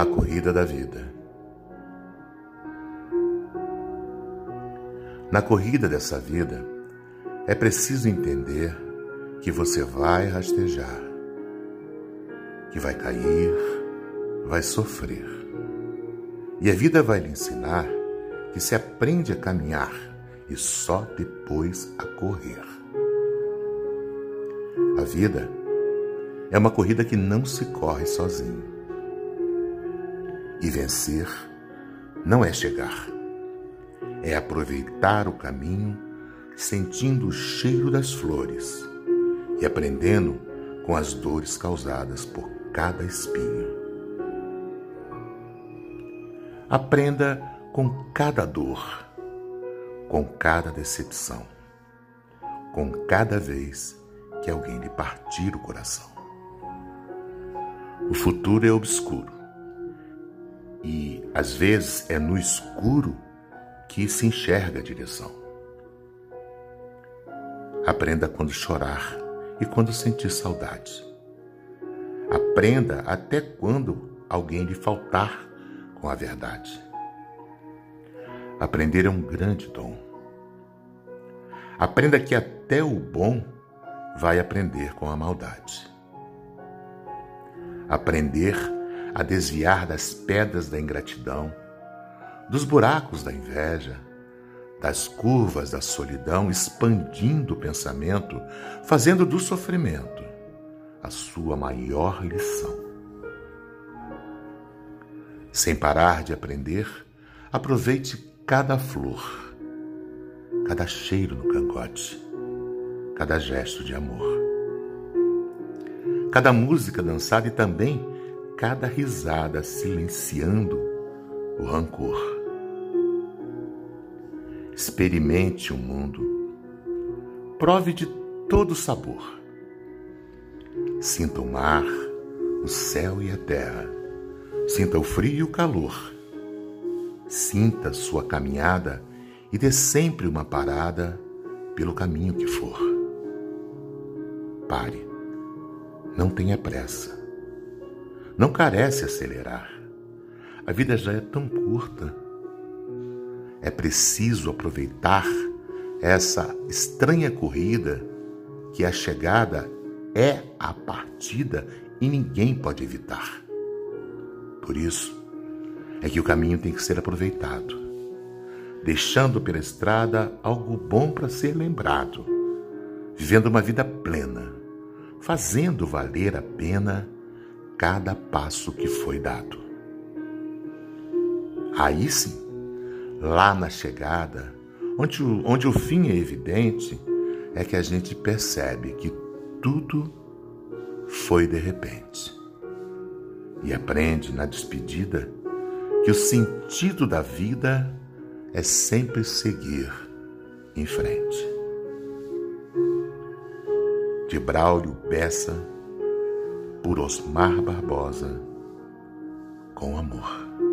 a corrida da vida. Na corrida dessa vida, é preciso entender que você vai rastejar, que vai cair, vai sofrer. E a vida vai lhe ensinar que se aprende a caminhar e só depois a correr. A vida é uma corrida que não se corre sozinho. E vencer não é chegar, é aproveitar o caminho sentindo o cheiro das flores e aprendendo com as dores causadas por cada espinho. Aprenda com cada dor, com cada decepção, com cada vez que alguém lhe partir o coração. O futuro é obscuro e às vezes é no escuro que se enxerga a direção. Aprenda quando chorar e quando sentir saudade. Aprenda até quando alguém lhe faltar com a verdade. Aprender é um grande dom. Aprenda que até o bom vai aprender com a maldade. Aprender a desviar das pedras da ingratidão, dos buracos da inveja, das curvas da solidão, expandindo o pensamento, fazendo do sofrimento a sua maior lição. Sem parar de aprender, aproveite cada flor, cada cheiro no cangote, cada gesto de amor, cada música dançada e também cada risada silenciando o rancor. Experimente o mundo, prove de todo sabor. Sinta o mar, o céu e a terra, sinta o frio e o calor Sinta sua caminhada e dê sempre uma parada pelo caminho que for. Pare. Não tenha pressa. Não carece acelerar. A vida já é tão curta. É preciso aproveitar essa estranha corrida que a chegada é a partida e ninguém pode evitar. Por isso, é que o caminho tem que ser aproveitado, deixando pela estrada algo bom para ser lembrado, vivendo uma vida plena, fazendo valer a pena cada passo que foi dado. Aí sim, lá na chegada, onde o, onde o fim é evidente, é que a gente percebe que tudo foi de repente. E aprende na despedida que o sentido da vida é sempre seguir em frente. De Braulio Bessa, por Osmar Barbosa, com amor.